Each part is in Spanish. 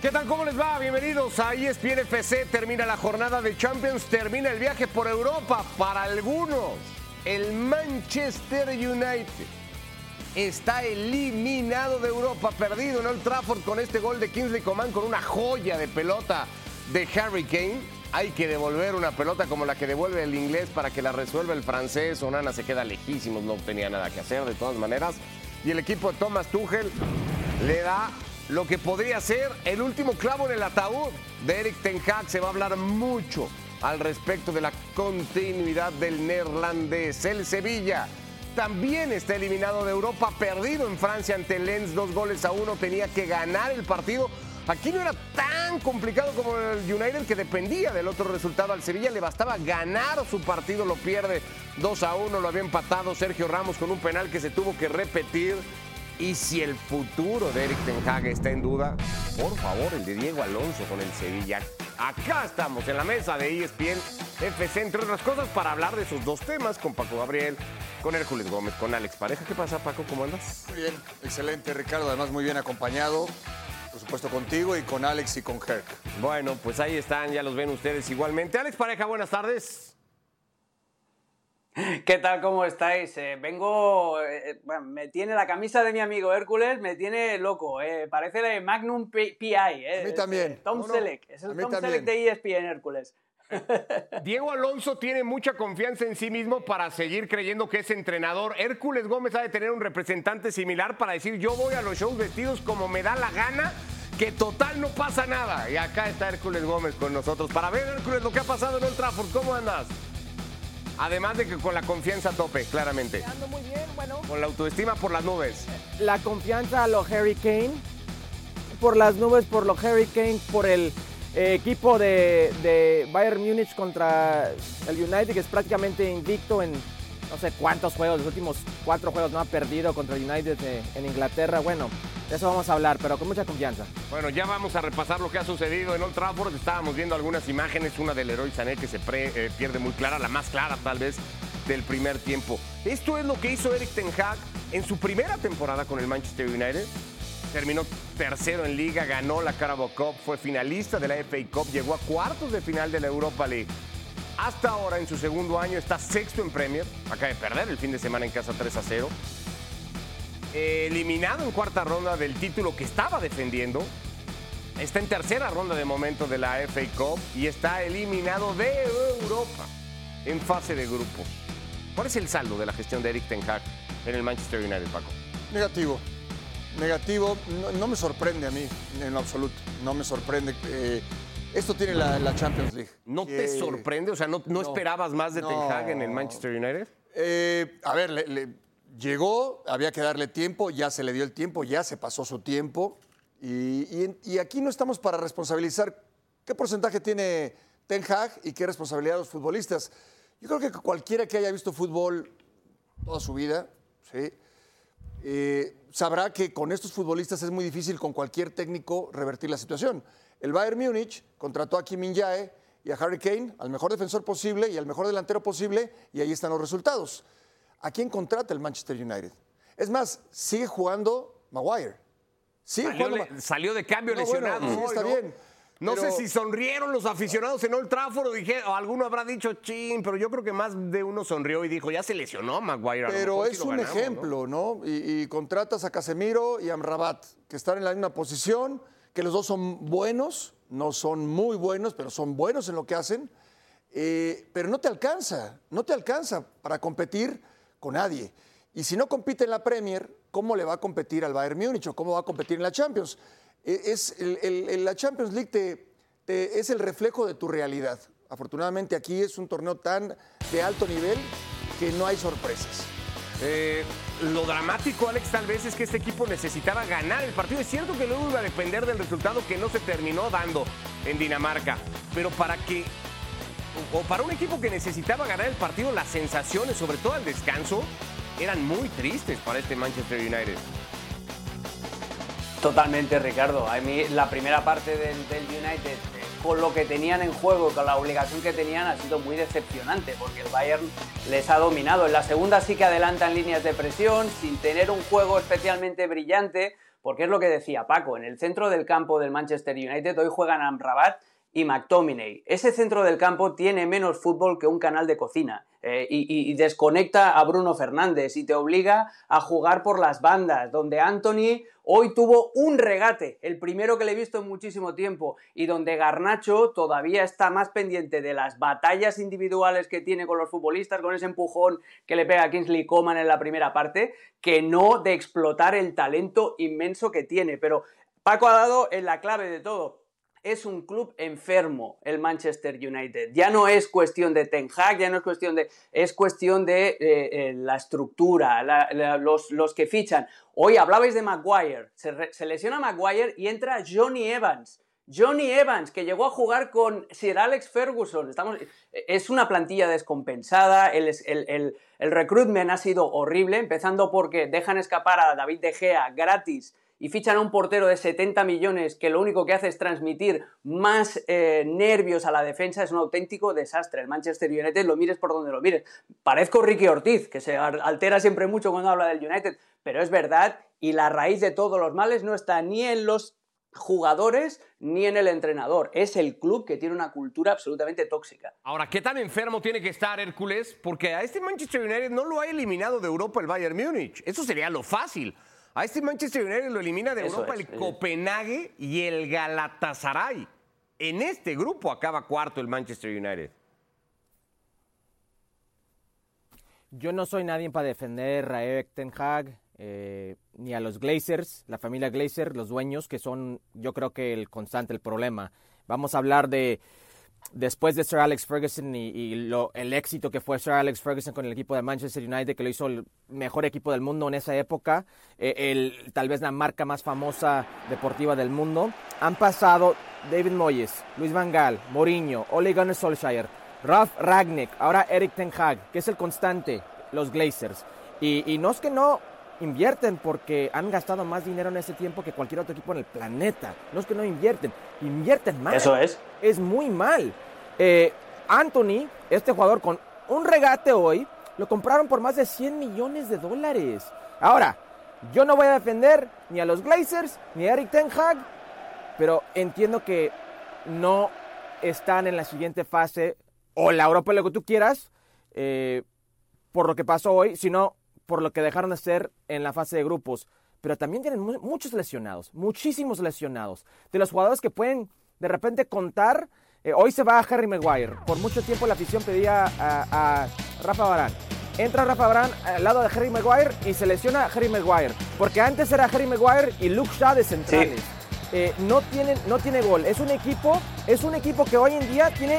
¿Qué tal? ¿Cómo les va? Bienvenidos a ESPN FC. Termina la jornada de Champions, termina el viaje por Europa. Para algunos, el Manchester United está eliminado de Europa, perdido en Old Trafford con este gol de Kingsley Coman con una joya de pelota de Harry Kane. Hay que devolver una pelota como la que devuelve el inglés para que la resuelva el francés. Onana se queda lejísimos, no tenía nada que hacer de todas maneras. Y el equipo de Thomas Tuchel le da lo que podría ser el último clavo en el ataúd de Eric Ten Hag. Se va a hablar mucho al respecto de la continuidad del neerlandés. El Sevilla también está eliminado de Europa, perdido en Francia ante Lens, dos goles a uno, tenía que ganar el partido. Aquí no era tan complicado como el United que dependía del otro resultado. Al Sevilla le bastaba ganar su partido, lo pierde 2 a 1, lo había empatado Sergio Ramos con un penal que se tuvo que repetir. Y si el futuro de Eric Ten Hag está en duda, por favor, el de Diego Alonso con el Sevilla. Acá estamos en la mesa de ESPN FC, entre otras cosas, para hablar de esos dos temas con Paco Gabriel, con Hércules Gómez, con Alex Pareja. ¿Qué pasa, Paco? ¿Cómo andas? Muy bien, excelente, Ricardo. Además, muy bien acompañado, por supuesto, contigo y con Alex y con Herc. Bueno, pues ahí están, ya los ven ustedes igualmente. Alex Pareja, buenas tardes. ¿Qué tal? ¿Cómo estáis? Eh, vengo. eh, bueno, me tiene la camisa de mi amigo Hércules, me tiene loco. eh, parece Magnum P- PI. eh, A mí también. eh, Tom No, Selleck. Es el Tom también. Selleck de ESPN Hércules. Diego Alonso tiene mucha confianza en sí mismo para seguir creyendo que es entrenador. Hércules Gómez ha de tener un representante similar para decir yo voy a los shows vestidos como me da la gana, que total no pasa nada. Y acá está Hércules Gómez con nosotros para ver Hércules lo que ha pasado en Old Trafford. ¿Cómo andas? Además de que con la confianza a tope, claramente. Ando muy bien, bueno. Con la autoestima por las nubes. La confianza a lo Harry Kane, por las nubes, por lo Harry Kane, por el eh, equipo de, de Bayern Múnich contra el United, que es prácticamente invicto en no sé cuántos juegos, los últimos cuatro juegos no ha perdido contra el United eh, en Inglaterra. Bueno, de eso vamos a hablar, pero con mucha confianza. Bueno, ya vamos a repasar lo que ha sucedido en Old Trafford. Estábamos viendo algunas imágenes, una del Leroy Sané que se eh, pierde muy clara, la más clara tal vez del primer tiempo. Esto es lo que hizo Eric Ten Hag en su primera temporada con el Manchester United. Terminó tercero en liga, ganó la Carabao Cup, fue finalista de la FA Cup, llegó a cuartos de final de la Europa League. Hasta ahora, en su segundo año, está sexto en Premier. Acaba de perder el fin de semana en casa 3 a 0 eliminado en cuarta ronda del título que estaba defendiendo. Está en tercera ronda de momento de la FA Cup y está eliminado de Europa en fase de grupos. ¿Cuál es el saldo de la gestión de Eric Ten Hag en el Manchester United, Paco? Negativo. Negativo, no, me sorprende a mí, en lo absoluto. No me sorprende. eh, esto tiene la, la Champions League. ¿No que- te sorprende? O sea, ¿no, no no. esperabas más de Ten Hag en el No. Manchester United? Eh, a ver, le- le- llegó, había que darle tiempo, ya se le dio el tiempo, ya se pasó su tiempo. Y, y- y aquí no estamos para responsabilizar qué porcentaje tiene Ten Hag y qué responsabilidad los futbolistas. Yo creo que cualquiera que haya visto fútbol toda su vida, ¿sí? eh, sabrá que con estos futbolistas es muy difícil con cualquier técnico revertir la situación. El Bayern Múnich contrató a Kim Min-jae y a Harry Kane, al mejor defensor posible y al mejor delantero posible, y ahí están los resultados. ¿A quién contrata el Manchester United? Es más, sigue jugando Maguire. Sigue Salió, jugando le- Ma- salió de cambio No, bueno, lesionado. sí, está ¿no? bien, No pero- sé si sonrieron los aficionados en Old Trafford o, dije, o alguno habrá dicho chin, pero yo creo que más de uno sonrió y dijo, ya se lesionó Maguire. Pero es un ganamos, ¿no? ejemplo, ¿no? Y, y contratas a Casemiro y a Amrabat, que están en la misma posición, que los dos son buenos, no son muy buenos, pero son buenos en lo que hacen. eh, pero no te alcanza, no te alcanza para competir con nadie. Y si no compite en la Premier, ¿cómo le va a competir al Bayern Múnich o cómo va a competir en la Champions? Eh, Es la Champions League te- es el reflejo de tu realidad. Afortunadamente aquí es un torneo tan de alto nivel que no hay sorpresas. Eh, lo dramático, Alex, tal vez es que este equipo necesitaba ganar el partido. Es cierto que luego iba a depender del resultado que no se terminó dando en Dinamarca. Pero para que, o para un equipo que necesitaba ganar el partido, las sensaciones, sobre todo al descanso, eran muy tristes para este Manchester United. Totalmente, Ricardo. A mí la primera parte del, United, con lo que tenían en juego, con la obligación que tenían, ha sido muy decepcionante, porque el Bayern les ha dominado. En la segunda sí que adelantan líneas de presión, sin tener un juego especialmente brillante, porque es lo que decía Paco, en el centro del campo del Manchester United hoy juegan Amrabat y McTominay. Ese centro del campo tiene menos fútbol que un canal de cocina eh, y, desconecta a Bruno Fernández y te obliga a jugar por las bandas, donde Anthony hoy tuvo un regate, el primero que le he visto en muchísimo tiempo, y donde Garnacho todavía está más pendiente de las batallas individuales que tiene con los futbolistas, con ese empujón que le pega a Kingsley Coman en la primera parte, que no de explotar el talento inmenso que tiene. Pero Paco ha dado en la clave de todo es un club enfermo el Manchester United. Ya no es cuestión de Ten Hag, ya no es cuestión de... es cuestión de eh, eh, la estructura, los, que fichan. Hoy hablabais de Maguire, se, lesiona Maguire y entra Johnny Evans. Johnny Evans, que llegó a jugar con Sir Alex Ferguson. Estamos, es una plantilla descompensada, el, el, el recruitment ha sido horrible, empezando porque dejan escapar a David De Gea gratis y fichan a un portero de 70 millones que lo único que hace es transmitir más eh, nervios a la defensa, es un auténtico desastre. El Manchester United lo mires por donde lo mires. Parezco Ricky Ortiz, que se altera siempre mucho cuando habla del United, pero es verdad y la raíz de todos los males no está ni en los jugadores ni en el entrenador. Es el club que tiene una cultura absolutamente tóxica. Ahora, ¿qué tan enfermo tiene que estar Hércules? Porque a este Manchester United no lo ha eliminado de Europa el Bayern Múnich. Eso sería lo fácil. A este Manchester United lo elimina de Europa el Copenhague y el Galatasaray. En este grupo acaba cuarto el Manchester United. Yo no soy nadie para defender a Eric Ten Hag eh, ni a los Glazers, la familia Glazer, los dueños, que son yo creo que el constante, el problema. Vamos a hablar de después de Sir Alex Ferguson y, lo, el éxito que fue Sir Alex Ferguson con el equipo de Manchester United, que lo hizo el mejor equipo del mundo en esa época, eh, el, tal vez la marca más famosa deportiva del mundo, han pasado David Moyes, Luis Van Gaal, Mourinho, Ole Gunnar Solskjaer, Ralf Ragnick, ahora Eric Ten Hag, que es el constante, los Glazers. Y, y no es que no invierten porque han gastado más dinero en ese tiempo que cualquier otro equipo en el planeta. No es que no invierten, invierten mal. Eso es. Es muy mal. Eh, Anthony, este jugador con un regate hoy, lo compraron por más de 100 millones de dólares. Ahora, yo no voy a defender ni a los Glazers ni a Eric Ten Hag, pero entiendo que no están en la siguiente fase o la Europa, lo que tú quieras, eh, por lo que pasó hoy, sino por lo que dejaron de ser en la fase de grupos. Pero también tienen muchos lesionados, muchísimos lesionados. De los jugadores que pueden de repente contar, eh, hoy se va a Harry Maguire. Por mucho tiempo la afición pedía a, Rafa Barán. Entra Rafa Barán al lado de Harry Maguire y se lesiona a Harry Maguire. Porque antes era Harry Maguire y Luke Shaw de centrales. Eh, no, tienen, no tiene gol. Es un equipo, es un equipo que hoy en día tiene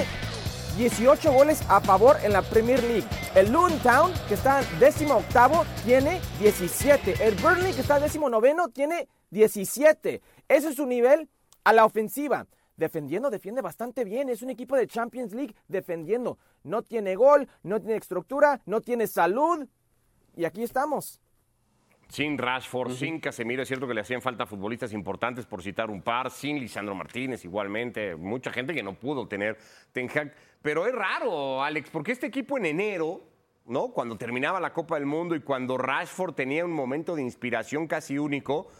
18 goles a favor en la Premier League. El Luton Town, que está décimo octavo, tiene 17. El Burnley, que está décimo noveno, tiene 17. Ese es su nivel a la ofensiva. Defendiendo, defiende bastante bien. Es un equipo de Champions League defendiendo. No tiene gol, no tiene estructura, no tiene salud. Y aquí estamos. Sin Rashford, sin Casemiro, es cierto que le hacían falta futbolistas importantes, por citar un par, sin Lisandro Martínez igualmente, mucha gente que no pudo tener Ten Hag. Pero es raro, Alex, porque este equipo en enero, ¿no? Cuando terminaba la Copa del Mundo y cuando Rashford tenía un momento de inspiración casi único,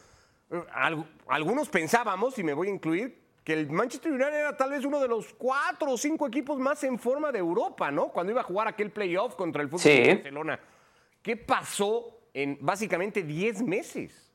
eh, algunos pensábamos, y me voy a incluir, que el Manchester United era tal vez uno de los cuatro o cinco equipos más en forma de Europa, ¿no? Cuando iba a jugar aquel playoff contra el fútbol de Barcelona. ¿Qué pasó en básicamente 10 meses.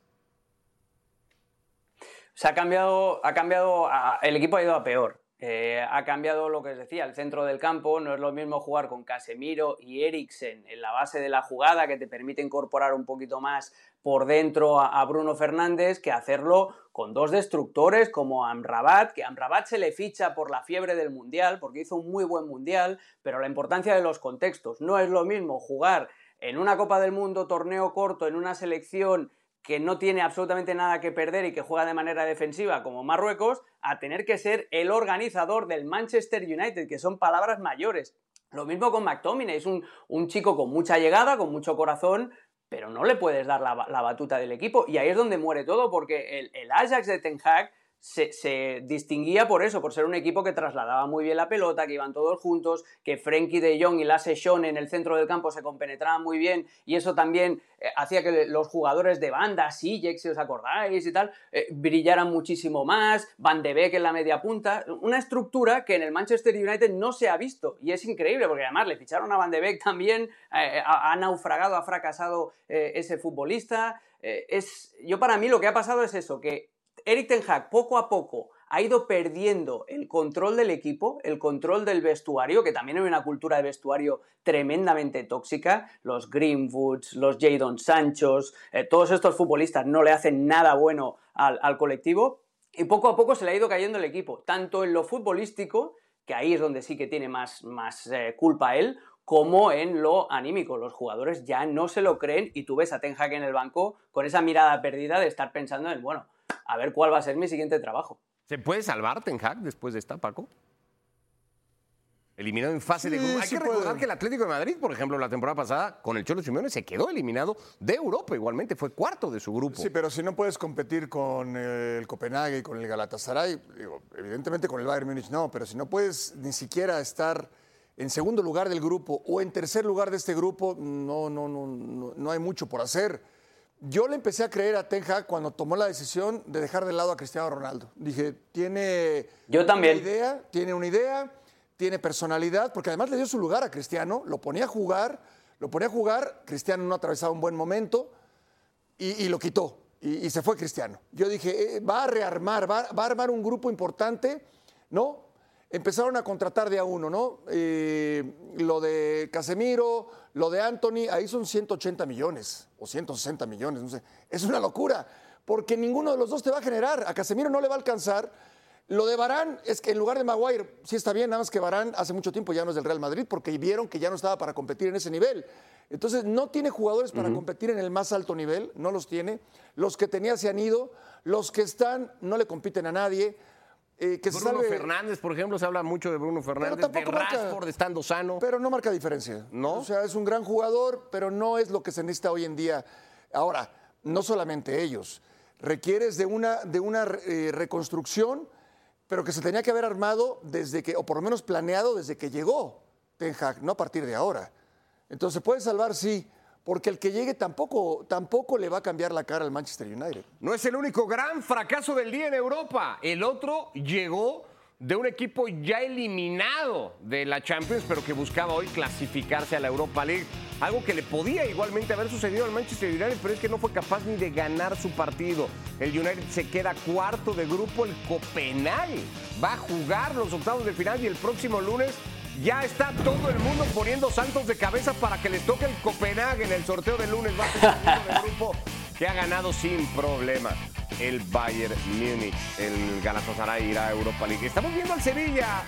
Se ha cambiado, ha cambiado, el equipo ha ido a peor. Eh, ha cambiado lo que os decía, el centro del campo. No es lo mismo jugar con Casemiro y Eriksen en la base de la jugada que te permite incorporar un poquito más por dentro a, Bruno Fernández que hacerlo con dos destructores como Amrabat, que Amrabat se le ficha por la fiebre del Mundial, porque hizo un muy buen Mundial, pero la importancia de los contextos. No es lo mismo jugar en una Copa del Mundo, torneo corto, en una selección que no tiene absolutamente nada que perder y que juega de manera defensiva como Marruecos, a tener que ser el organizador del Manchester United, que son palabras mayores. Lo mismo con McTominay, es un, chico con mucha llegada, con mucho corazón, pero no le puedes dar la, batuta del equipo. Y ahí es donde muere todo, porque el, el Ajax de Ten Hag se, distinguía por eso, por ser un equipo que trasladaba muy bien la pelota, que iban todos juntos, que Frenkie de Jong y Lasse Schoen en el centro del campo se compenetraban muy bien y eso también eh, hacía que los jugadores de banda, Sijek, si os acordáis y tal, eh, brillaran muchísimo más, Van de Beek en la media punta, una estructura que en el Manchester United no se ha visto y es increíble porque además le ficharon a Van de Beek también, eh, ha, naufragado, ha fracasado ese futbolista. es, yo para mí lo que ha pasado es eso, que Eric Ten Hag poco a poco ha ido perdiendo el control del equipo, el control del vestuario, que también hay una cultura de vestuario tremendamente tóxica. Los Greenwoods, los Jadon Sanchos, eh, todos estos futbolistas no le hacen nada bueno al, colectivo. Y poco a poco se le ha ido cayendo el equipo, tanto en lo futbolístico, que ahí es donde sí que tiene más, más eh, culpa él, como en lo anímico. Los jugadores ya no se lo creen y tú ves a Ten Hag en el banco con esa mirada perdida de estar pensando en, bueno, a ver cuál va a ser mi siguiente trabajo. ¿Se puede salvar Ten Hag después de esta, Paco? Eliminado en fase de grupo. Hay que recordar que el Atlético de Madrid, por ejemplo, la temporada pasada con el Cholo Simeone se quedó eliminado de Europa. Igualmente fue cuarto de su grupo. Sí, pero si no puedes competir con el Copenhague y con el Galatasaray, evidentemente con el Bayern Múnich no, pero si no puedes ni siquiera estar en segundo lugar del grupo o en tercer lugar de este grupo, no, no, no, no, no hay mucho por hacer. Yo le empecé a creer a Ten Hag cuando tomó la decisión de dejar de lado a Cristiano Ronaldo. Dije, tiene Yo también. una idea, tiene una idea, tiene personalidad, porque además le dio su lugar a Cristiano, lo ponía a jugar, lo ponía a jugar, Cristiano no atravesaba un buen momento y, lo quitó. Y, se fue Cristiano. Yo dije, eh, va a rearmar, va, va, a armar un grupo importante, ¿no? Empezaron a contratar de a uno, ¿no? Eh, lo de Casemiro, lo de Anthony, ahí son 180 millones o 160 millones, no sé. Es una locura, porque ninguno de los dos te va a generar. A Casemiro no le va a alcanzar. Lo de Barán es que en lugar de Maguire, sí está bien, nada más que Barán hace mucho tiempo ya no es del Real Madrid porque vieron que ya no estaba para competir en ese nivel. Entonces no tiene jugadores para competir en el más alto nivel, no los tiene. Los que tenía se han ido, los que están no le compiten a nadie. Eh, Bruno Fernández, por ejemplo, se habla mucho de Bruno Fernández, de Rashford estando sano. Pero no marca diferencia. ¿No? O sea, es un gran jugador, pero no es lo que se necesita hoy en día. Ahora, no solamente ellos. Requieres de una, de una eh, reconstrucción, pero que se tenía que haber armado desde que, o por lo menos planeado desde que llegó Ten Hag, no a partir de ahora. Entonces, puede salvar, sí, porque el que llegue tampoco, tampoco le va a cambiar la cara al Manchester United. No es el único gran fracaso del día en Europa. El otro llegó de un equipo ya eliminado de la Champions, pero que buscaba hoy clasificarse a la Europa League. Algo que le podía igualmente haber sucedido al Manchester United, pero es que no fue capaz ni de ganar su partido. El United se queda cuarto de grupo, el Copenhague va a jugar los octavos de final y el próximo lunes ya está todo el mundo poniendo saltos de cabeza para que les toque el Copenhague en el sorteo de lunes. Va a ser el grupo que ha ganado sin problema el Bayern Múnich. El Galatasaray irá a Europa League. Estamos viendo al Sevilla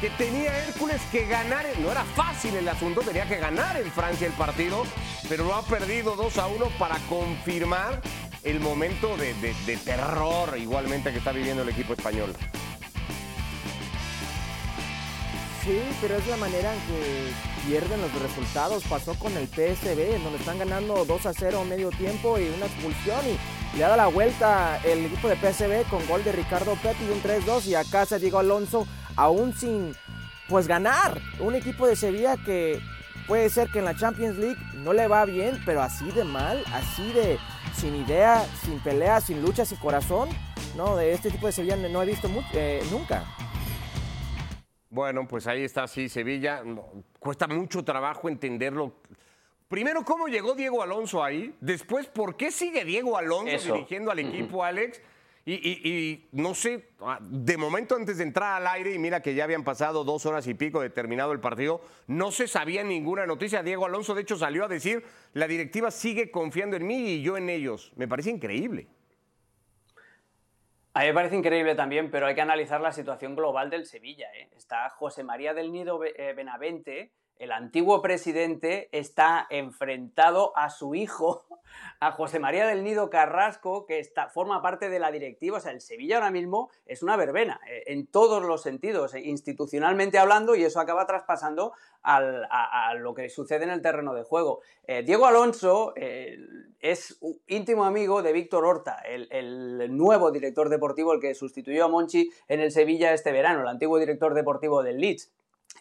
que tenía Hércules que ganar. No era fácil el asunto, tenía que ganar en Francia el partido, pero lo ha perdido 2 a 1 para confirmar el momento de, de terror igualmente que está viviendo el equipo español. Sí, pero es la manera en que pierden los resultados. Pasó con el PSB, en donde están ganando 2 a 0 medio tiempo y una expulsión. Y le da la vuelta el equipo de PSB con gol de Ricardo Pepe y un 3-2. Y acá se Diego Alonso, aún sin pues ganar. Un equipo de Sevilla que puede ser que en la Champions League no le va bien, pero así de mal, así de sin idea, sin pelea, sin lucha, sin corazón. No, de este tipo de Sevilla no he visto eh, nunca. Bueno, pues ahí está, sí, Sevilla. cuesta mucho trabajo entenderlo. Primero, ¿cómo llegó Diego Alonso ahí? Después, ¿por qué sigue Diego Alonso dirigiendo al equipo, Alex? Y, no sé, ah, de momento antes de entrar al aire, y mira que ya habían pasado dos horas y pico de terminado el partido, no se sabía ninguna noticia. Diego Alonso, de hecho, salió a decir, la directiva sigue confiando en mí y yo en ellos. Me parece increíble. A mí me parece increíble también, pero hay que analizar la situación global del Sevilla. ¿eh? Está José María del Nido eh, Benavente, el antiguo presidente, está enfrentado a su hijo a José María del Nido Carrasco, que forma parte de la directiva. O sea, el Sevilla ahora mismo es una verbena, eh, en todos los sentidos, eh, institucionalmente hablando, y eso acaba traspasando a, lo que sucede en el terreno de juego. Eh, Diego Alonso es íntimo amigo de Víctor Horta, el, el, nuevo director deportivo, el que sustituyó a Monchi en el Sevilla este verano, el antiguo director deportivo del Leeds.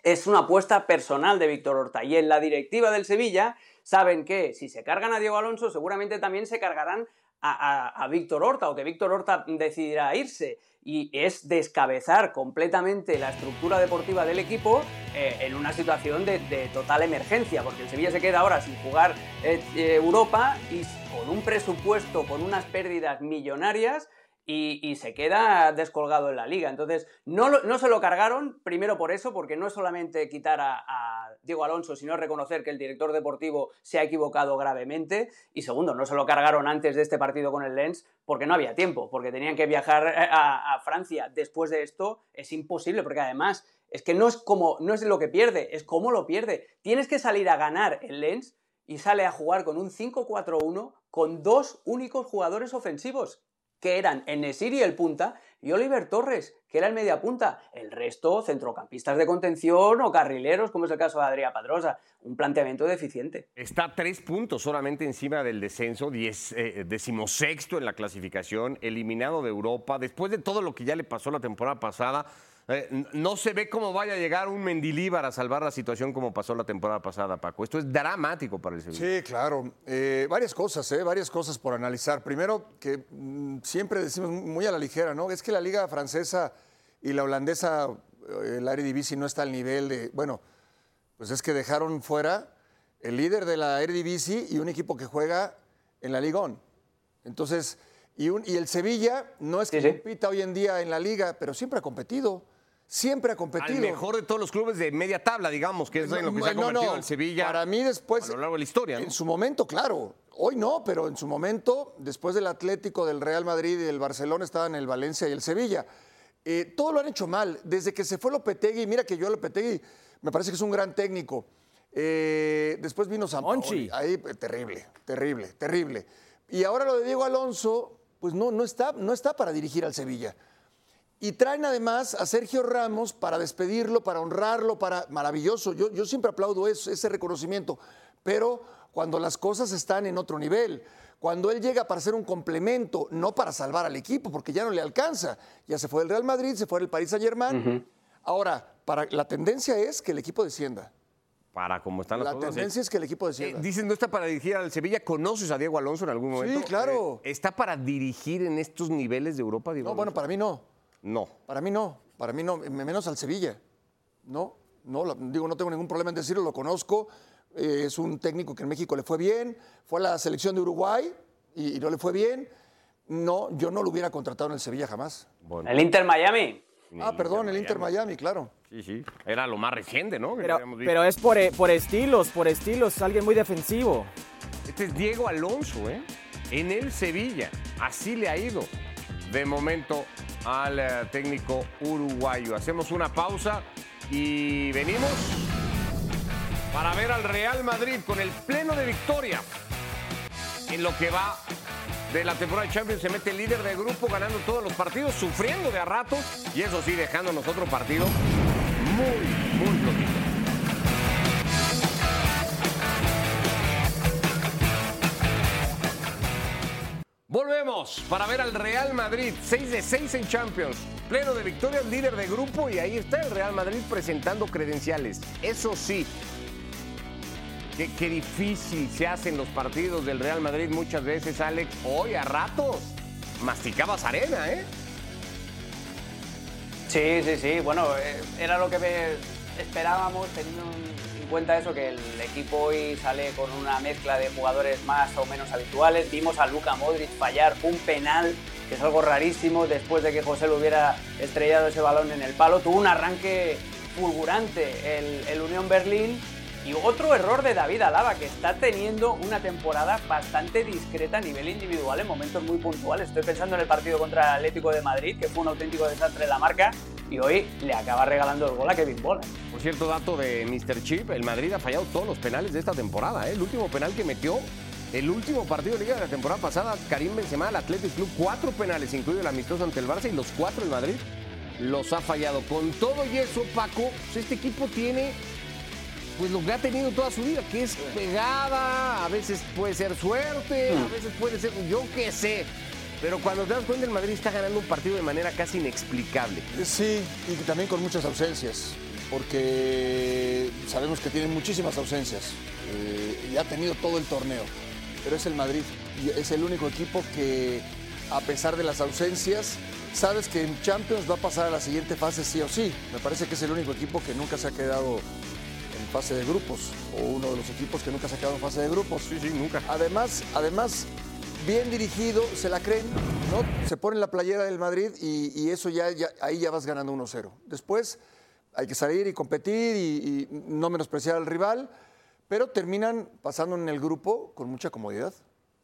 Es una apuesta personal de Víctor Horta y en la directiva del Sevilla saben que si se cargan a Diego Alonso, seguramente también se cargarán a, Víctor Horta o que Víctor Horta decidirá irse. Y es descabezar completamente la estructura deportiva del equipo eh, en una situación de, total emergencia, porque el Sevilla se queda ahora sin jugar eh, eh, Europa y con un presupuesto, con unas pérdidas millonarias y, se queda descolgado en la liga. Entonces, no, no, se lo cargaron, primero por eso, porque no es solamente quitar a, Diego Alonso, sino reconocer que el director deportivo se ha equivocado gravemente. Y segundo, no se lo cargaron antes de este partido con el Lens porque no había tiempo, porque tenían que viajar eh, a, Francia. Después de esto es imposible, porque además es que no es, como, no es lo que pierde, es cómo lo pierde. Tienes que salir a ganar el Lens y sale a jugar con un 5-4-1 con dos únicos jugadores ofensivos que eran Enesiri el punta y Oliver Torres, que era el media punta. El resto, centrocampistas de contención o carrileros, como es el caso de Adrià Padrosa. Un planteamiento deficiente. Está tres puntos solamente encima del descenso, diez, eh, decimosexto en la clasificación, eliminado de Europa, después de todo lo que ya le pasó la temporada pasada eh, no se ve cómo vaya a llegar un Mendilíbar a salvar la situación como pasó la temporada pasada, Paco. Esto es dramático para el Sevilla. Sí, claro. Eh, varias cosas, ¿eh? varias cosas por analizar. Primero, que mm, siempre decimos muy a la ligera, ¿no? Es que la liga francesa y la holandesa, eh, el Eredivisie, no está al nivel de... Bueno, pues es que dejaron fuera el líder de la Eredivisie y un equipo que juega en la Liga Entonces, y, y, el Sevilla no es que compita hoy en día en la liga, pero siempre ha competido siempre ha competido. El mejor de todos los clubes de media tabla, digamos, que es en lo que se ha convertido el Sevilla. Para mí después. A lo largo de la historia. En su momento, claro. Hoy no, pero en su momento, después del Atlético, del Real Madrid y del Barcelona, estaban el Valencia y el Sevilla. Eh, todo lo han hecho mal. Desde que se fue Lopetegui, mira que yo Lopetegui me parece que es un gran técnico. Eh, después vino Sampaoli. Ahí, eh, terrible, terrible, terrible. Y ahora lo de Diego Alonso, pues no, no, está, no está para dirigir al Sevilla. Y traen además a Sergio Ramos para despedirlo, para honrarlo, para maravilloso. Yo, yo siempre aplaudo eso, ese reconocimiento. Pero cuando las cosas están en otro nivel, cuando él llega para ser un complemento, no para salvar al equipo, porque ya no le alcanza. Ya se fue del Real Madrid, se fue del Paris Saint Germain. Ahora, para, la tendencia es que el equipo descienda. Para cómo están las la cosas. La tendencia es que el equipo descienda. Eh, dicen, no está para dirigir al Sevilla. ¿Conoces a Diego Alonso en algún momento? Sí, claro. Eh, ¿Está para dirigir en estos niveles de Europa, Diego No, bueno, para mí no. No. Para mí no, para mí no, menos al Sevilla. No, no, digo, no tengo ningún problema en decirlo, lo conozco. Eh, es un técnico que en México le fue bien, fue a la selección de Uruguay y, no le fue bien. No, yo no lo hubiera contratado en el Sevilla jamás. ¿El Inter Miami? Ah, perdón, el Inter Miami, claro. Sí, sí. Era lo más reciente, ¿no? Pero, es por, eh, por estilos, por estilos, alguien muy defensivo. Este es Diego Alonso, ¿eh? En el Sevilla. Así le ha ido. De momento al eh, técnico uruguayo. Hacemos una pausa y venimos para ver al Real Madrid con el pleno de victoria en lo que va de la temporada de Champions. Se mete líder de grupo ganando todos los partidos, sufriendo de a ratos y eso sí, dejándonos otro partido muy, muy Volvemos para ver al Real Madrid, 6 de 6 en Champions, pleno de victorias, líder de grupo y ahí está el Real Madrid presentando credenciales. Eso sí, qué, difícil se hacen los partidos del Real Madrid muchas veces, Alex. Hoy a ratos masticabas arena, ¿eh? Sí, sí, sí. Bueno, eh, era lo que esperábamos teniendo en cuenta eso, que el equipo hoy sale con una mezcla de jugadores más o menos habituales. Vimos a Luca Modric fallar un penal, que es algo rarísimo, después de que José le hubiera estrellado ese balón en el palo. Tuvo un arranque fulgurante el, el Unión Berlín. Y otro error de David Alaba, que está teniendo una temporada bastante discreta a nivel individual en momentos muy puntuales. Estoy pensando en el partido contra el Atlético de Madrid, que fue un auténtico desastre de la marca, y hoy le acaba regalando el gol a Kevin Bola. Por cierto, dato de Mr. Chip, el Madrid ha fallado todos los penales de esta temporada. ¿eh? El último penal que metió El último partido de liga de la temporada pasada, Karim Benzema, el Athletic Club, cuatro penales, incluido el amistoso ante el Barça y los cuatro en Madrid, los ha fallado. Con todo y eso, Paco, pues este equipo tiene pues lo que ha tenido toda su vida, que es pegada, a veces puede ser suerte, a veces puede ser, yo qué sé. Pero cuando te das cuenta, el Madrid está ganando un partido de manera casi inexplicable. Sí, y también con muchas ausencias, porque sabemos que tiene muchísimas ausencias eh, y ha tenido todo el torneo. Pero es el Madrid y es el único equipo que, a pesar de las ausencias, sabes que en Champions va a pasar a la siguiente fase sí o sí. Me parece que es el único equipo que nunca se ha quedado fase de grupos o uno de los equipos que nunca se ha quedado en fase de grupos. Sí, sí, nunca. Además, además bien dirigido, se la creen, ¿no? Se ponen la playera del Madrid y, y eso ya, ya, ahí ya vas ganando 1-0. Después hay que salir y competir y, y no menospreciar al rival, pero terminan pasando en el grupo con mucha comodidad.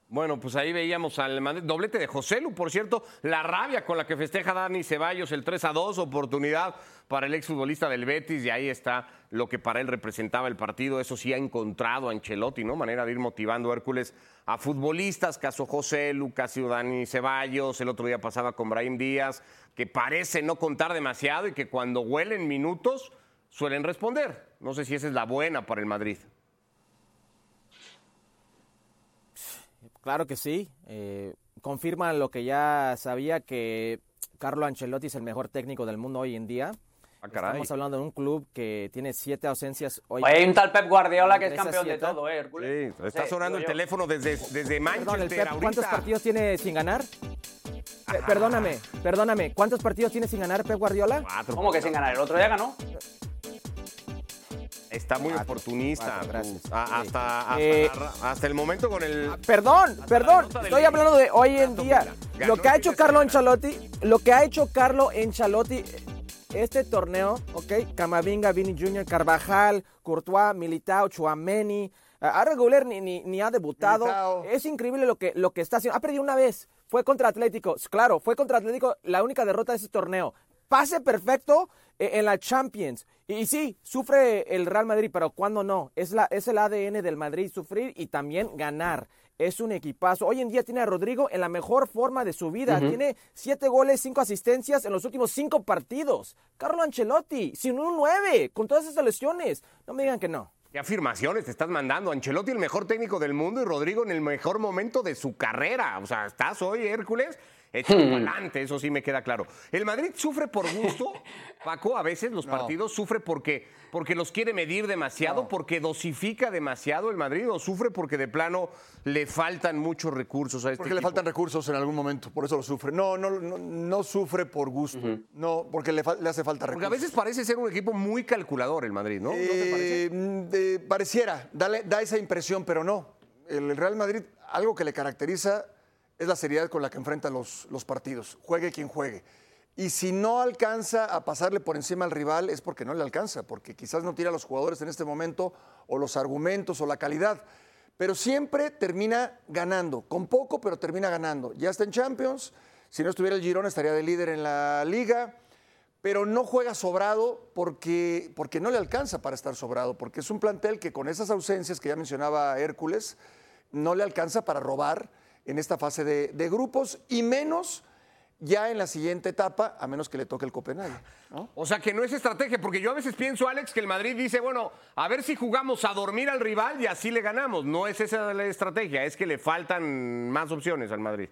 Bueno, pues ahí veíamos al doblete de José Lu, por cierto, la rabia con la que festeja Dani Ceballos el 3 a 2, oportunidad para el exfutbolista del Betis, y ahí está lo que para él representaba el partido. Eso sí ha encontrado a Ancelotti, ¿no? Manera de ir motivando a Hércules a futbolistas, caso José Lu, caso Dani Ceballos, el otro día pasaba con Brahim Díaz, que parece no contar demasiado y que cuando huelen minutos suelen responder. No sé si esa es la buena para el Madrid. Claro que sí. Eh, confirman lo que ya sabía que Carlo Ancelotti es el mejor técnico del mundo hoy en día. Ah, caray. Estamos hablando de un club que tiene siete ausencias hoy. Hay un tal Pep Guardiola que es campeón de todo, ¿eh, Hércules? Sí, está Sí, sonando el yo. teléfono desde, desde Manchester Perdón, el Pep, ¿cuántos partidos tiene sin ganar? Pe- perdóname, perdóname. ¿Cuántos partidos tiene sin ganar Pep Guardiola? Cuatro. ¿Cómo que sin ganar? El otro día ganó. Está muy Cuatro, oportunista. cuatro, tú. gracias. Ah, hasta, hasta, Eh, la- hasta el momento con el. Perdón, perdón. nota de Estoy hablando de hoy en día. Ganó Lo que ha hecho de Carlo. Ancelotti, lo que ha hecho Carlo Ancelotti este torneo, ¿ok? Camavinga, Vini Jr., Carvajal, Courtois, Militao, Chuameni. Ahora Guler ni, ni, ni ha debutado. Militao. Es increíble lo que, lo que está haciendo. Ha perdido una vez. Fue contra Atlético. Claro, fue contra Atlético la única derrota de ese torneo. Pase perfecto eh, en la Champions. Y, y sí, sufre el Real Madrid, pero cuando no. Es, la, es el ADN del Madrid sufrir y también ganar. Es un equipazo. Hoy en día tiene a Rodrigo en la mejor forma de su vida. Tiene siete goles, cinco asistencias en los últimos cinco partidos. Carlo Ancelotti, sin un nueve, con todas esas lesiones. No me digan que no. ¿Qué afirmaciones te estás mandando? Ancelotti, el mejor técnico del mundo, y Rodrigo en el mejor momento de su carrera. O sea, estás hoy, Hércules, echado Hmm. adelante, eso sí me queda claro. El Madrid sufre por gusto, Paco, a veces los partidos sufre porque, porque los quiere medir demasiado, porque dosifica demasiado el Madrid, o sufre porque de plano le faltan muchos recursos a este Porque le faltan recursos en algún momento, por eso lo sufre. No, no, no, no sufre por gusto. No, porque le, hace falta recursos. Porque a veces parece ser un equipo muy calculador el Madrid, ¿no? ¿No te parece? Eh, mm, de- pareciera, dale- da esa impresión, pero no. El Real Madrid, algo que le caracteriza es la seriedad con la que enfrenta los, los partidos, juegue quien juegue. Y si no alcanza a pasarle por encima al rival es porque no le alcanza, porque quizás no tira a los jugadores en este momento, o los argumentos, o la calidad. Pero siempre termina ganando, con poco, pero termina ganando. Ya está en Champions, si no estuviera el Girona estaría de líder en la liga pero no juega sobrado porque, porque no le alcanza para estar sobrado, porque es un plantel que con esas ausencias que ya mencionaba Hércules, no le alcanza para robar en esta fase de, de grupos y menos ya en la siguiente etapa, a menos que le toque el Copenhague. ¿no? O sea que no es estrategia, porque yo a veces pienso, Alex, que el Madrid dice, bueno, a ver si jugamos a dormir al rival y así le ganamos. No es esa la estrategia, es que le faltan más opciones al Madrid.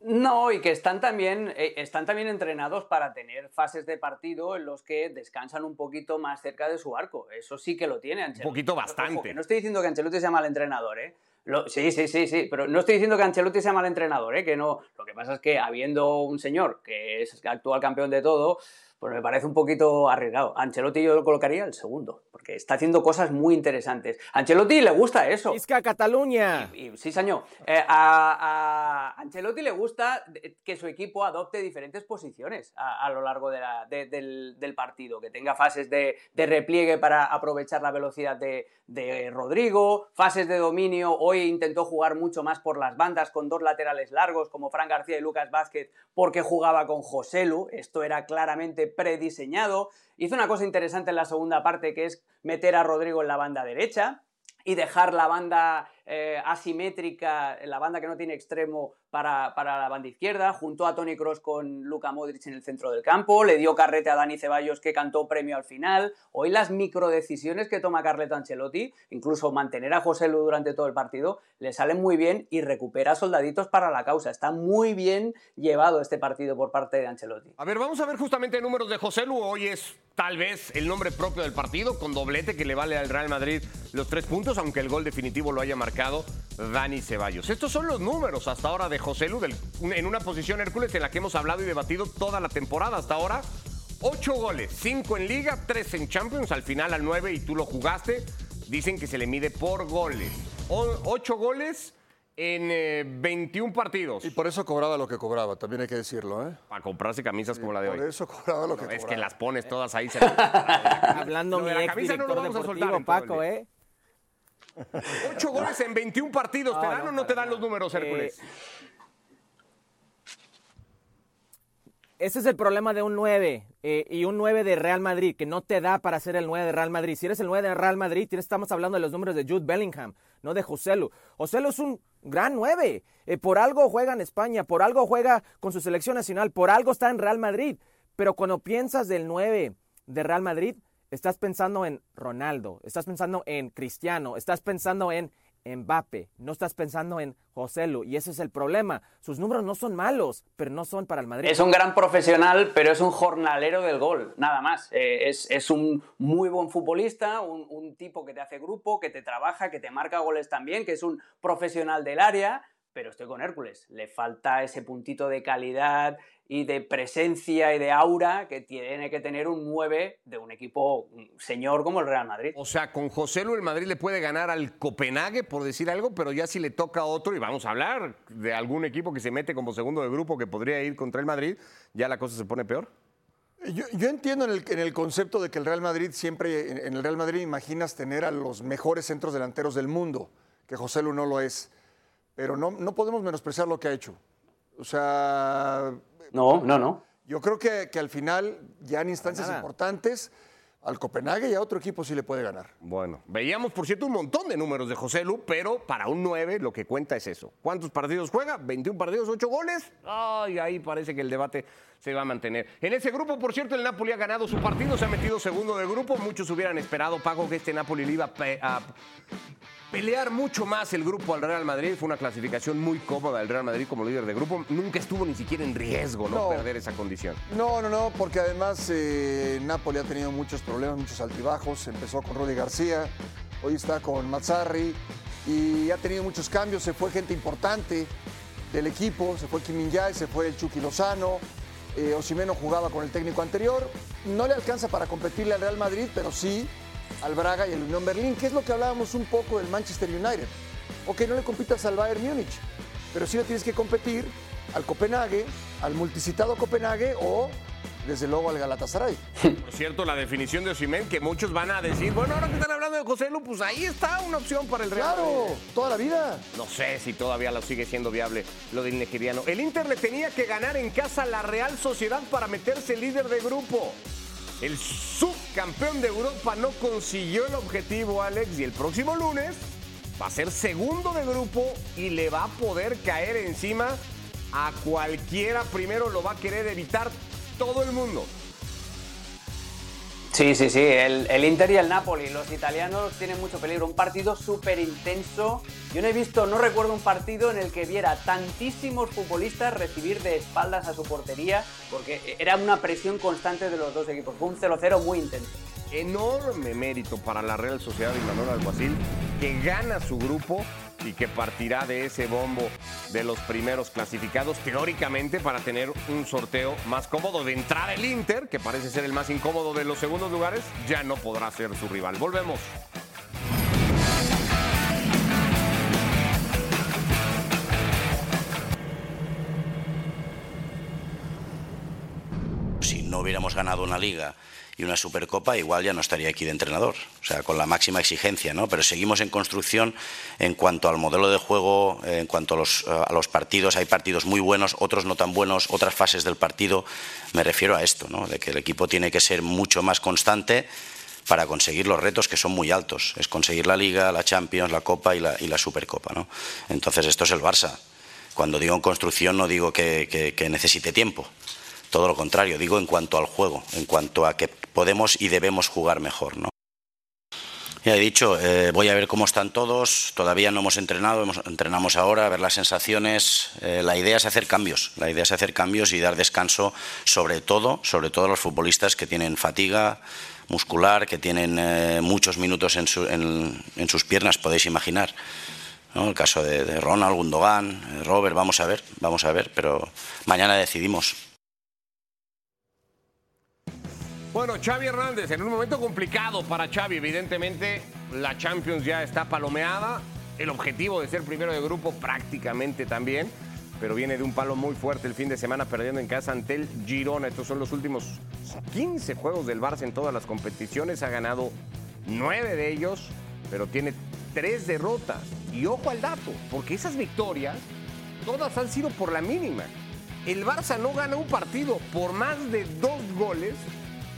No, y que están también, eh, están también entrenados para tener fases de partido en los que descansan un poquito más cerca de su arco. Eso sí que lo tiene Ancelotti. Un poquito Ojo, bastante. que no estoy diciendo que Ancelotti sea mal entrenador, ¿eh? Lo- sí, sí, sí, sí, pero no estoy diciendo que Ancelotti sea mal entrenador, ¿eh? Que no. Lo que pasa es que habiendo un señor que es actual campeón de todo, pues me parece un poquito arriesgado. Ancelotti yo lo colocaría el segundo, porque está haciendo cosas muy interesantes. A Ancelotti le gusta eso. Isca Cataluña. Y- sí, señor. Eh, a, a Ancelotti le gusta que su equipo adopte diferentes posiciones a, a lo largo de la- de- del, del partido, que tenga fases de, de repliegue para aprovechar la velocidad de, de Rodrigo, fases de dominio. Hoy intentó jugar mucho más por las bandas con dos laterales largos como Fran García y Lucas Vázquez porque jugaba con Joselu. Esto era claramente prediseñado. Hizo una cosa interesante en la segunda parte que es meter a Rodrigo en la banda derecha y dejar la banda eh, asimétrica, la banda que no tiene extremo para, para, la banda izquierda, juntó a Tony Cross con Luca Modric en el centro del campo, le dio carrete a Dani Ceballos que cantó premio al final. Hoy las microdecisiones que toma Carleto Ancelotti, incluso mantener a José Lu durante todo el partido, le salen muy bien y recupera soldaditos para la causa. Está muy bien llevado este partido por parte de Ancelotti. A ver, vamos a ver justamente números de José Lu. Hoy es tal vez el nombre propio del partido, con doblete que le vale al Real Madrid los tres puntos, aunque el gol definitivo lo haya marcado Dani Ceballos. Estos son los números hasta ahora de José Lu en una posición Hércules en la que hemos hablado y debatido toda la temporada hasta ahora. Ocho goles, cinco en Liga, tres en Champions, al final al nueve y tú lo jugaste. Dicen que se le mide por goles. ocho goles en 21 eh, partidos. Y por eso cobraba lo que cobraba, también hay que decirlo. ¿eh? Para comprarse camisas como la de hoy. Por eso cobraba lo que cobraba. Es que las pones todas ahí. Hablando mi ex director no deportivo, Paco, ¿eh? Ocho goles en 21 partidos. ¿Te dan o no te dan los números, Hércules? Eh, ese es el problema de un 9 eh, y un 9 de Real Madrid, que no te da para ser el 9 de Real Madrid. Si eres el 9 de Real Madrid, estamos hablando de los números de Jude Bellingham, no de Joselu. Joselu es un gran 9. Eh, por algo juega en España, por algo juega con su selección nacional, por algo está en Real Madrid. Pero cuando piensas del 9 de Real Madrid, estás pensando en Ronaldo, estás pensando en Cristiano, estás pensando en Mbappe, no estás pensando en José Lu, y ese es el problema. Sus números no son malos, pero no son para el Madrid. Es un gran profesional, pero es un jornalero del gol, nada más. Eh, es, un muy buen futbolista, un tipo que te hace grupo, que te trabaja, que te marca goles también, que es un profesional del área, pero estoy con Hércules. Le falta ese puntito de calidad y de presencia y de aura que tiene que tener un 9 de un equipo señor como el Real Madrid. O sea, con José Lu el Madrid le puede ganar al Copenhague, por decir algo, pero ya si le toca a otro, y vamos a hablar de algún equipo que se mete como segundo de grupo que podría ir contra el Madrid, ya la cosa se pone peor. Yo, entiendo en el, en el, concepto de que el Real Madrid siempre, en el Real Madrid imaginas tener a los mejores centros delanteros del mundo, que José Lu no lo es pero no, no podemos menospreciar lo que ha hecho. O sea... No, no, no. Yo creo que, que al final, ya en instancias importantes, al Copenhague y a otro equipo sí le puede ganar. Bueno, veíamos, por cierto, un montón de números de José Lu, pero para un 9 lo que cuenta es eso. ¿Cuántos partidos juega? 21 partidos, 8 goles. Ay, ahí parece que el debate se va a mantener. En ese grupo, por cierto, el Napoli ha ganado su partido, se ha metido segundo de grupo. Muchos hubieran esperado, Pago, que este Napoli le iba a pelear mucho más el grupo al Real Madrid. Fue una clasificación muy cómoda del Real Madrid como líder de grupo. Nunca estuvo ni siquiera en riesgo no, perder esa condición. No, no, no, porque además eh, Napoli ha tenido muchos problemas, muchos altibajos. Empezó con Rudy García, hoy está con Mazzarri y ha tenido muchos cambios. Se fue gente importante del equipo, se fue Kim se fue el Chucky Lozano. Eh, Osimeno jugaba con el técnico anterior. No le alcanza para competirle al Real Madrid, pero sí al Braga y al Unión Berlín, que es lo que hablábamos un poco del Manchester United. Ok, no le compitas al Bayern Múnich, pero sí le tienes que competir al Copenhague, al multicitado Copenhague o desde luego al Galatasaray. Por cierto, la definición de Osimhen, que muchos van a decir, bueno, ahora que están hablando de José Lu, pues ahí está una opción para el Real. Claro, toda la vida. No sé si todavía lo sigue siendo viable lo del nigeriano. El Inter le tenía que ganar en casa a la Real Sociedad para meterse líder de grupo. El subcampeón de Europa no consiguió el objetivo, Alex, y el próximo lunes va a ser segundo de grupo y le va a poder caer encima a cualquiera. Primero lo va a querer evitar todo el mundo. Sí, sí, sí, el, Inter y el Napoli, los italianos tienen mucho peligro, un partido súper intenso. Yo no he visto, no recuerdo un partido en el que viera tantísimos futbolistas recibir de espaldas a su portería, porque era una presión constante de los dos equipos, fue un 0-0 muy intenso. Enorme mérito para la Real Sociedad y Manuel Alguacil, que gana su grupo y que partirá de ese bombo de los primeros clasificados, teóricamente para tener un sorteo más cómodo. De entrar el Inter, que parece ser el más incómodo de los segundos lugares, ya no podrá ser su rival. Volvemos. Si no hubiéramos ganado una liga y una Supercopa, igual ya no estaría aquí de entrenador, o sea, con la máxima exigencia, ¿no? Pero seguimos en construcción en cuanto al modelo de juego, en cuanto a los, a los partidos, hay partidos muy buenos, otros no tan buenos, otras fases del partido, me refiero a esto, ¿no? De que el equipo tiene que ser mucho más constante para conseguir los retos que son muy altos. Es conseguir la Liga, la Champions, la Copa y la, y la Supercopa. ¿no? Entonces esto es el Barça. Cuando digo en construcción no digo que, que necesite tiempo. Todo lo contrario, digo en cuanto al juego, en cuanto a que podemos y debemos jugar mejor. ¿no? Ya he dicho, eh, voy a ver cómo están todos. Todavía no hemos entrenado, hemos, entrenamos ahora, a ver las sensaciones. Eh, la idea es hacer cambios, la idea es hacer cambios y dar descanso, sobre todo, sobre todo a los futbolistas que tienen fatiga muscular, que tienen eh, muchos minutos en, su, en, sus piernas, podéis imaginar. El caso de, de Ronald, Gundogan, Robert, vamos a ver, vamos a ver, pero mañana decidimos. Bueno, Xavi Hernández, en un momento complicado para Xavi, evidentemente la Champions ya está palomeada, el objetivo de ser primero de grupo prácticamente también, pero viene de un palo muy fuerte el fin de semana perdiendo en casa ante el Girona. Estos son los últimos 15 juegos del Barça en todas las competiciones, ha ganado 9 de ellos, pero tiene 3 derrotas. Y ojo al dato, porque esas victorias todas han sido por la mínima. El Barça no gana un partido por más de dos goles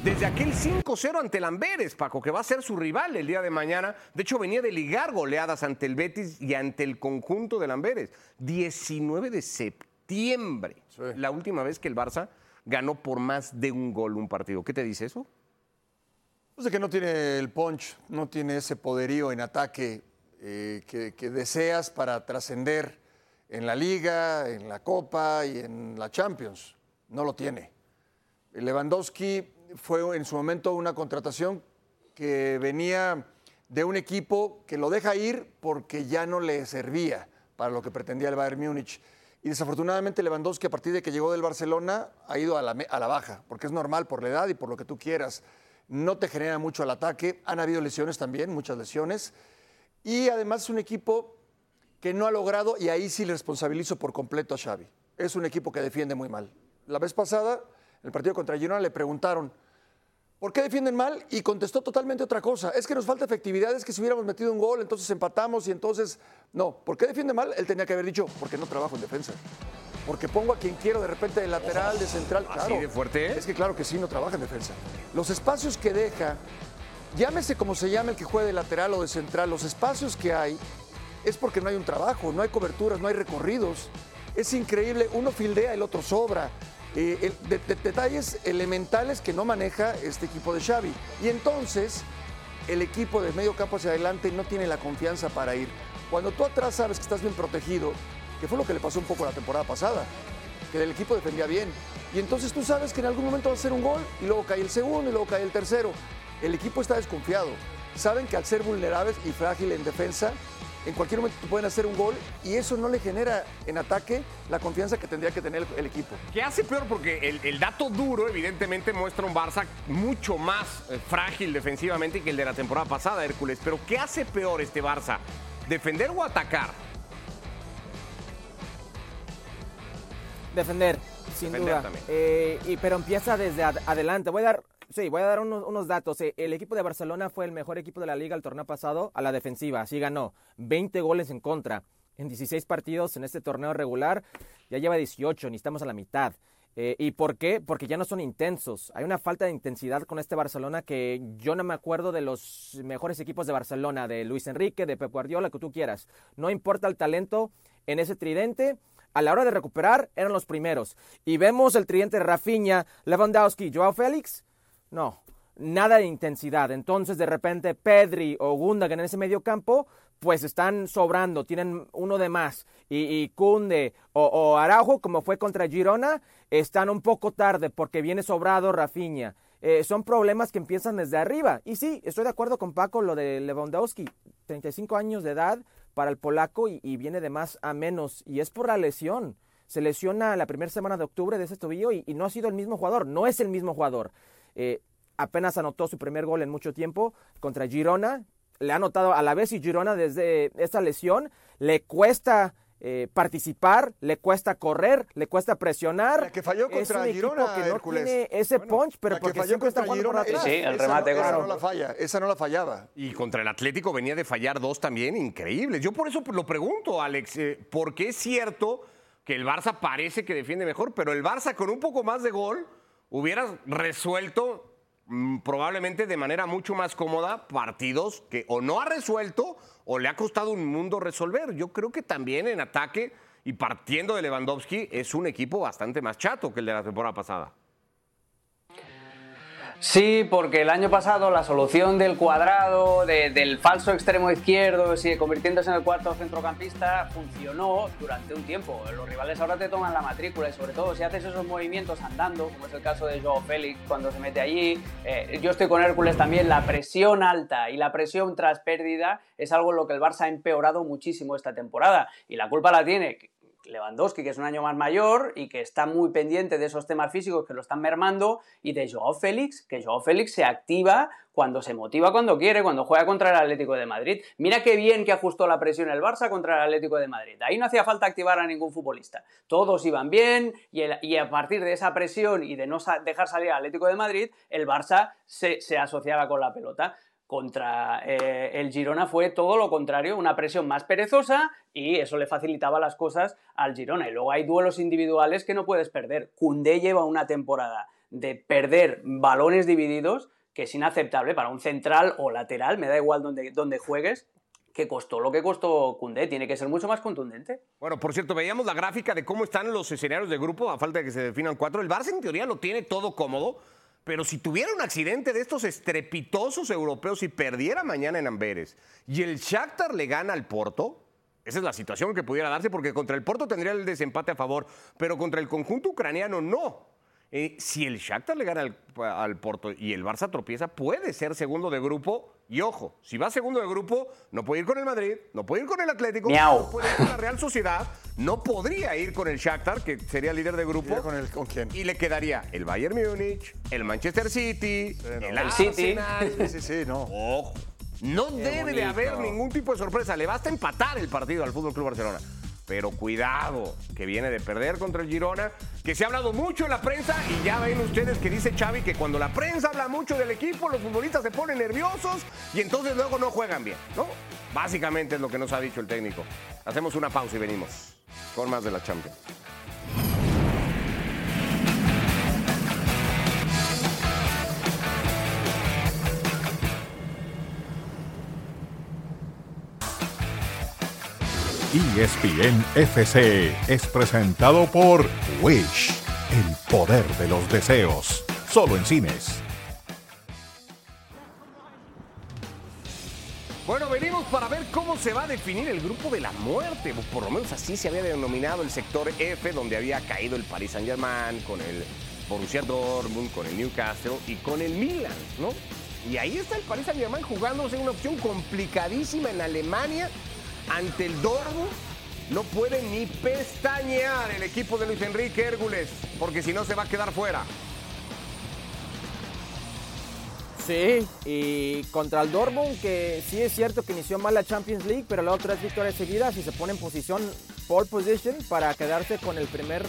desde aquel 5-0 ante el Amberes, Paco, que va a ser su rival el día de mañana. De hecho, venía de ligar goleadas ante el Betis y ante el conjunto del Amberes. 19 de septiembre, sí. la última vez que el Barça ganó por más de un gol un partido. ¿Qué te dice eso? Pues de que no tiene el punch, no tiene ese poderío en ataque eh, que, que deseas para trascender en la Liga, en la Copa y en la Champions. No lo tiene. Lewandowski fue en su momento una contratación que venía de un equipo que lo deja ir porque ya no le servía para lo que pretendía el Bayern Múnich. Y desafortunadamente Lewandowski a partir de que llegó del Barcelona ha ido a la, baja, porque es normal por la edad y por lo que tú quieras. No te genera mucho el ataque, han habido lesiones también, muchas lesiones. Y además es un equipo que no ha logrado, y ahí sí le responsabilizo por completo a Xavi. Es un equipo que defiende muy mal. La vez pasada, en el partido contra Girona, le preguntaron, ¿Por qué defienden mal? Y contestó totalmente otra cosa. Es que nos falta efectividad, es que si hubiéramos metido un gol, entonces empatamos y entonces. No, ¿por qué defiende mal? Él tenía que haber dicho, porque no trabajo en defensa. Porque pongo a quien quiero de repente de lateral, de central. ¿Así claro. de fuerte? Es que claro que sí, no trabaja en defensa. Los espacios que deja, llámese como se llame el que juegue de lateral o de central, los espacios que hay es porque no hay un trabajo, no hay coberturas, no hay recorridos. Es increíble, uno fildea, el otro sobra. Eh, detalles elementales que no maneja este equipo de Xavi. Y entonces el equipo de medio campo hacia adelante no tiene la confianza para ir. Cuando tú atrás sabes que estás bien protegido, que fue lo que le pasó un poco la temporada pasada, que el equipo defendía bien. Y entonces tú sabes que en algún momento va a ser un gol y luego cae el segundo y luego cae el tercero. El equipo está desconfiado. Saben que al ser vulnerables y frágil en defensa, en cualquier momento pueden hacer un gol y eso no le genera en ataque la confianza que tendría que tener el, el equipo. ¿Qué hace peor? Porque el, el, dato duro evidentemente muestra un Barça mucho más eh, frágil defensivamente que el de la temporada pasada, Hércules. Pero ¿qué hace peor este Barça? ¿Defender o atacar? Defender, sin Defender duda. Eh, y, pero empieza desde ad adelante. Voy a dar Sí, voy a dar unos, datos. El equipo de Barcelona fue el mejor equipo de la liga el torneo pasado a la defensiva. Así ganó 20 goles en contra en 16 partidos en este torneo regular. Ya lleva 18, ni estamos a la mitad. Eh, ¿Y por qué? Porque ya no son intensos. Hay una falta de intensidad con este Barcelona que yo no me acuerdo de los mejores equipos de Barcelona, de Luis Enrique, de Pep Guardiola, que tú quieras. No importa el talento en ese tridente. A la hora de recuperar eran los primeros. Y vemos el tridente de Rafinha, Lewandowski, Joao Félix no, nada de intensidad. Entonces, de repente, Pedri o Gundogan en ese medio campo, pues están sobrando, tienen uno de más. Y, y Kunde o, Araujo, como fue contra Girona, están un poco tarde porque viene sobrado Rafinha. Eh, son problemas que empiezan desde arriba. Y sí, estoy de acuerdo con Paco lo de Lewandowski. 35 años de edad para el polaco y, viene de más a menos. Y es por la lesión. Se lesiona la primera semana de octubre de ese tobillo y no ha sido el mismo jugador. No es el mismo jugador. Eh, apenas anotó su primer gol en mucho tiempo contra Girona. Le ha anotado a la vez y Girona desde esta lesión. Le cuesta eh, participar, le cuesta correr, le cuesta presionar. La que falló contra es un Girona, que no Hércules. tiene ese bueno, punch, pero porque siempre está jugando por atrás. Sí, el esa remate, no, esa no la falla, esa no la fallaba. Y contra el Atlético venía de fallar dos también increíbles. Yo por eso lo pregunto, Alex, eh, porque es cierto que el Barça parece que defiende mejor, pero el Barça con un poco más de gol hubiera resuelto mm, probablemente de manera mucho más cómoda partidos que o no ha resuelto o le ha costado un mundo resolver. Yo creo que también en ataque y partiendo de Lewandowski es un equipo bastante más chato que el de la temporada pasada. Sí, porque el año pasado la solución del cuadrado, del falso extremo izquierdo, convirtiéndose en el cuarto centrocampista, funcionó durante un tiempo. Los rivales ahora te toman la matrícula y sobre todo si haces esos movimientos andando, como es el caso de Joao Félix cuando se mete allí. Eh, yo estoy con Hércules también, la presión alta y la presión tras pérdida es algo en lo que el Barça ha empeorado muchísimo esta temporada. Y la culpa la tiene Lewandowski, que es un año más mayor y que está muy pendiente de esos temas físicos que lo están mermando, y de Joao Félix, que Joao Félix se activa cuando se motiva, cuando quiere, cuando juega contra el Atlético de Madrid. Mira qué bien que ajustó la presión el Barça contra el Atlético de Madrid. Ahí no hacía falta activar a ningún futbolista. Todos iban bien y, a partir de esa presión y de no dejar salir al Atlético de Madrid, el Barça se, se asociaba con la pelota contra eh, el Girona fue todo lo contrario, una presión más perezosa y eso le facilitaba las cosas al Girona. Y luego hay duelos individuales que no puedes perder. Cundé lleva una temporada de perder balones divididos que es inaceptable para un central o lateral, me da igual donde, donde juegues, que costó lo que costó Cundé, tiene que ser mucho más contundente. Bueno, por cierto, veíamos la gráfica de cómo están los escenarios de grupo, a falta de que se definan cuatro. El Barça en teoría lo tiene todo cómodo, pero si tuviera un accidente de estos estrepitosos europeos y perdiera mañana en Amberes y el Shakhtar le gana al Porto, esa es la situación que pudiera darse porque contra el Porto tendría el desempate a favor, pero contra el conjunto ucraniano no. Eh, si el Shakhtar le gana al, Porto y el Barça tropieza, puede ser segundo de grupo. Y ojo, si va segundo de grupo, no puede ir con el Madrid, no puede ir con el Atlético, no puede ir con la Real Sociedad, no podría ir con el Shakhtar, que sería líder de grupo. ¿Con, el, ¿Con quién? Y le quedaría el Bayern Múnich, el Manchester City, el, City. Sí, sí, sí, no. Ojo. No debe de haber ningún tipo de sorpresa. Le basta empatar el partido al Fútbol Club Barcelona pero cuidado, que viene de perder contra el Girona, que se ha hablado mucho en la prensa y ya ven ustedes que dice Xavi que cuando la prensa habla mucho del equipo, los futbolistas se ponen nerviosos y entonces luego no juegan bien, ¿no? Básicamente es lo que nos ha dicho el técnico. Hacemos una pausa y venimos con más de la Champions. ESPN FC es presentado por Wish, el poder de los deseos, solo en cines. Bueno, venimos para ver cómo se va a definir el grupo de la muerte. Por lo menos así se había denominado el sector F, donde había caído el Paris Saint-Germain, con el Borussia Dortmund, con el Newcastle y con el Milan, ¿no? Y ahí está el Paris Saint-Germain jugándose una opción complicadísima en Alemania ante el Dortmund no puede ni pestañear el equipo de Luis Enrique Hércules, porque si no se va a quedar fuera. Sí, y contra el Dortmund, que sí es cierto que inició mal la Champions League, pero luego tres victorias seguidas y se pone en posición, pole position, para quedarse con el primer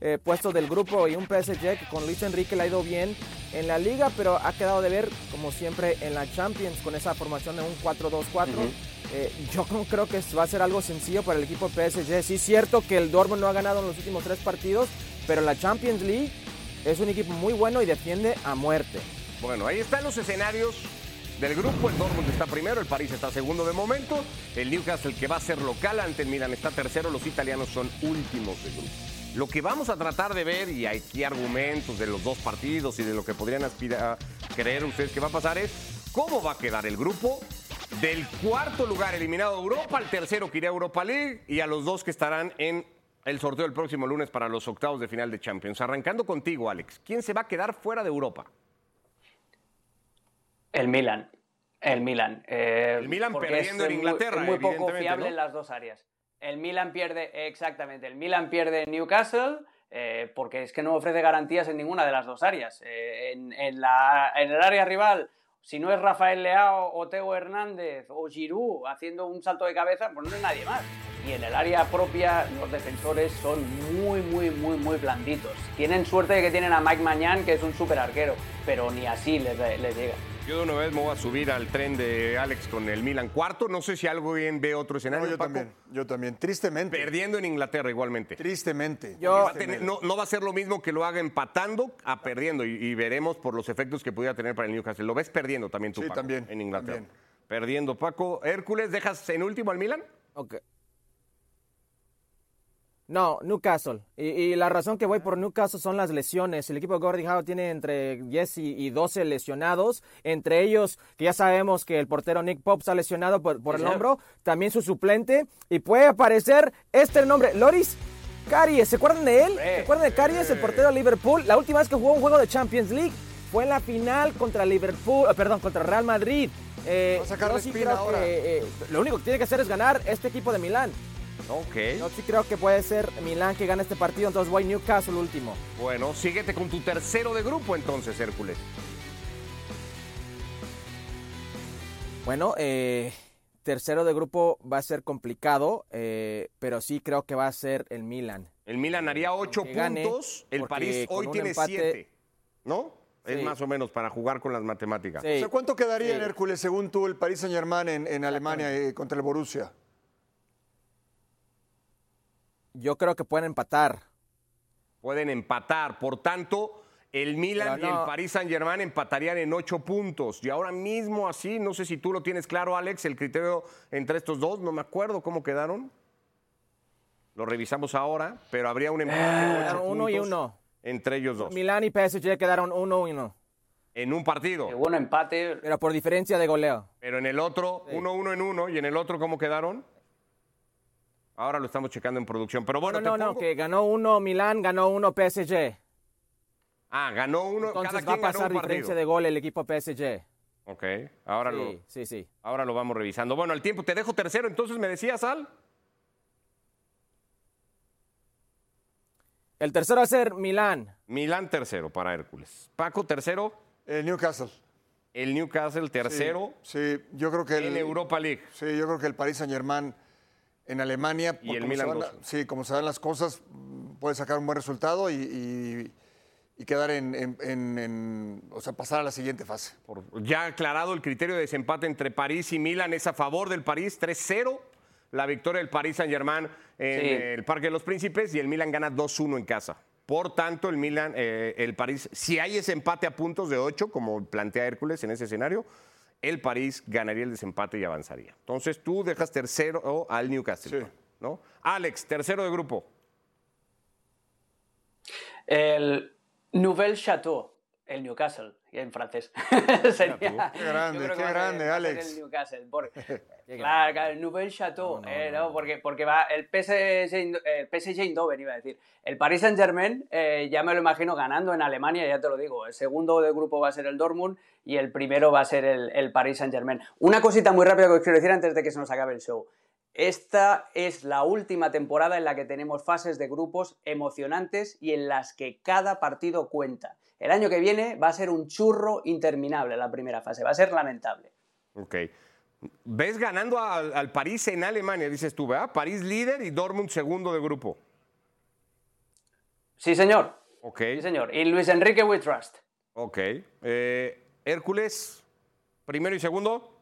eh, puesto del grupo y un PSG que con Luis Enrique le ha ido bien en la liga, pero ha quedado de ver, como siempre, en la Champions con esa formación de un 4-2-4. Eh, yo creo que va a ser algo sencillo para el equipo PSG. Sí es cierto que el Dortmund no ha ganado en los últimos tres partidos, pero la Champions League es un equipo muy bueno y defiende a muerte. Bueno, ahí están los escenarios del grupo. El Dortmund está primero, el París está segundo de momento. El Newcastle que va a ser local ante el Milan está tercero. Los italianos son últimos del grupo. Lo que vamos a tratar de ver, y hay aquí argumentos de los dos partidos y de lo que podrían aspirar, creer ustedes que va a pasar, es cómo va a quedar el grupo del cuarto lugar eliminado de Europa al tercero que irá a Europa League y a los dos que estarán en el sorteo del próximo lunes para los octavos de final de Champions. Arrancando contigo, Alex, ¿quién se va a quedar fuera de Europa? El Milan. El Milan. Eh, el Milan perdiendo en Inglaterra. Muy, muy poco fiable en las dos áreas. El Milan pierde, exactamente, el Milan pierde Newcastle. Eh, porque es que no ofrece garantías en ninguna de las dos áreas. Eh, en, el área rival si no es Rafael Leao o Teo Hernández o Giroud haciendo un salto de cabeza, pues no es nadie más. Y en el área propia los defensores son muy, muy, muy, muy blanditos. Tienen suerte de que tienen a Mike Mañán, que es un súper arquero, pero ni así les, llega. Yo de una vez me voy a subir al tren de Alex con el Milan cuarto. No sé si algo bien ve otro escenario. No, yo Paco. también, yo también. Tristemente. Perdiendo en Inglaterra igualmente. Tristemente. Yo- Va a tener- no, no va a ser lo mismo que lo haga empatando a perdiendo y, y veremos por los efectos que pudiera tener para el Newcastle. Lo ves perdiendo también tú, Sí, Paco, también, en Inglaterra. también. Perdiendo, Paco. Hércules, ¿dejas en último al Milan? Ok. No, Newcastle. Y, y la razón que voy por Newcastle son las lesiones. El equipo de Gordie Howe tiene entre 10 y, y 12 lesionados. Entre ellos, que ya sabemos que el portero Nick Pope está lesionado por, por el hombro. También su suplente. Y puede aparecer este nombre, Loris Caries. ¿Se acuerdan de él? ¿Se acuerdan de Caries, el portero de Liverpool? La última vez que jugó un juego de Champions League fue en la final contra Liverpool, eh, perdón, contra Real Madrid. Eh, Va a sacar sí ahora. que, eh, lo único que tiene que hacer es ganar este equipo de Milán. Ok. Yo sí creo que puede ser Milán que gane este partido, entonces voy Newcastle último. Bueno, síguete con tu tercero de grupo entonces, Hércules. Bueno, eh, tercero de grupo va a ser complicado, eh, pero sí creo que va a ser el Milan. El Milan haría ocho gane, puntos. El París hoy tiene empate- siete. ¿No? Es más o menos para jugar con las matemáticas. Sí. O sea, ¿cuánto quedaría Sí. en Hércules según tú el Paris Saint Germain en, en Alemania eh, contra el Borussia? Yo creo que pueden empatar. Pueden empatar. Por tanto, el Milan y el. Paris Saint Germain empatarían en ocho puntos. Y ahora mismo así, no sé si tú lo tienes claro, Alex, el criterio entre estos dos, no me acuerdo cómo quedaron. Lo revisamos ahora, pero habría un empate Quedaron uno y uno. entre ellos dos. Milán y PSG quedaron uno y uno, En un partido. Que bueno, empate. pero por diferencia de goleo. Pero en el otro, uno, uno en uno. ¿Y en el otro cómo quedaron? Ahora lo estamos checando en producción. Pero bueno, No, no, te no, pongo- que ganó uno Milán, ganó uno PSG. Ah, ganó uno. Entonces cada va a ganó pasar un diferencia de gol el equipo PSG. Ok, ahora, lo, Sí, sí, sí. ahora lo vamos revisando. Bueno, el tiempo, te dejo tercero, entonces me decías, Al. El tercero va a ser Milán. Milán tercero para Hércules. Paco tercero, El Newcastle. el Newcastle tercero Sí, yo creo que el, en Europa League. Sí, yo creo que el Paris Saint Germain en Alemania, Y el Milan la- sí, como se dan las cosas, puede sacar un buen resultado y, y- y quedar en, en- en- en- o sea, pasar a la siguiente fase. Por- ya aclarado el criterio de desempate entre París y Milán es a favor del París 3-0. La victoria del París Saint Germain en Sí. el Parque de los Príncipes y el Milan gana 2-1 en casa. Por tanto, el Milan, eh, el París, si hay ese empate a puntos de 8, como plantea Hércules en ese escenario, el París ganaría el desempate y avanzaría. Entonces tú dejas tercero al Newcastle, Sí. ¿no? Alex, tercero de grupo. El Nouvel Chateau, el Newcastle, en francés. Sería- Qué grande, qué grande, Alex. El Newcastle, claro, el Nouvel Chateau, eh, ¿no? Porque, porque va el PSG, el PSG Eindhoven, iba a decir. El Paris Saint Germain, ya me lo imagino ganando en Alemania, ya te lo digo. El segundo de grupo va a ser el Dortmund y el primero va a ser el, el Paris Saint Germain. Una cosita muy rápida que os quiero decir antes de que se nos acabe el show. Esta es la última temporada en la que tenemos fases de grupos emocionantes y en las que cada partido cuenta. El año que viene va a ser un churro interminable la primera fase, va a ser lamentable. Ok. ¿Ves ganando al, al París en Alemania, dices tú, ¿verdad? París líder y Dortmund segundo de grupo. Sí, señor. Ok. Sí, señor. Y Luis Enrique We Trust. Ok. Eh, Hércules, primero y segundo.